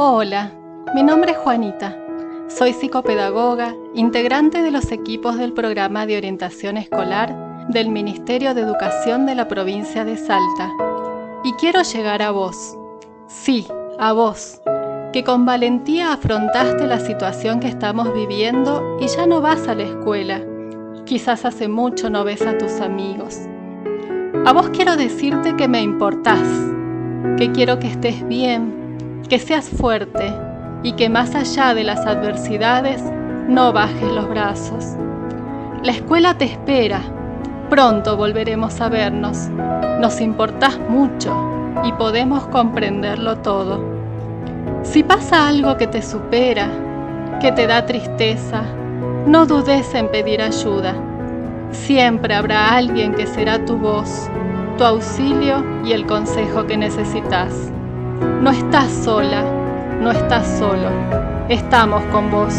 Hola, mi nombre es Juanita. Soy psicopedagoga, integrante de los equipos del programa de orientación escolar del Ministerio de Educación de la provincia de Salta. Y quiero llegar a vos. Sí, a vos, que con valentía afrontaste la situación que estamos viviendo y ya no vas a la escuela. Quizás hace mucho no ves a tus amigos. A vos quiero decirte que me importás, que quiero que estés bien, que seas fuerte y que más allá de las adversidades no bajes los brazos. La escuela te espera, pronto volveremos a vernos. Nos importás mucho y podemos comprenderlo todo. Si pasa algo que te supera, que te da tristeza, no dudes en pedir ayuda. Siempre habrá alguien que será tu voz, tu auxilio y el consejo que necesitas. No estás sola, no estás solo, estamos con vos.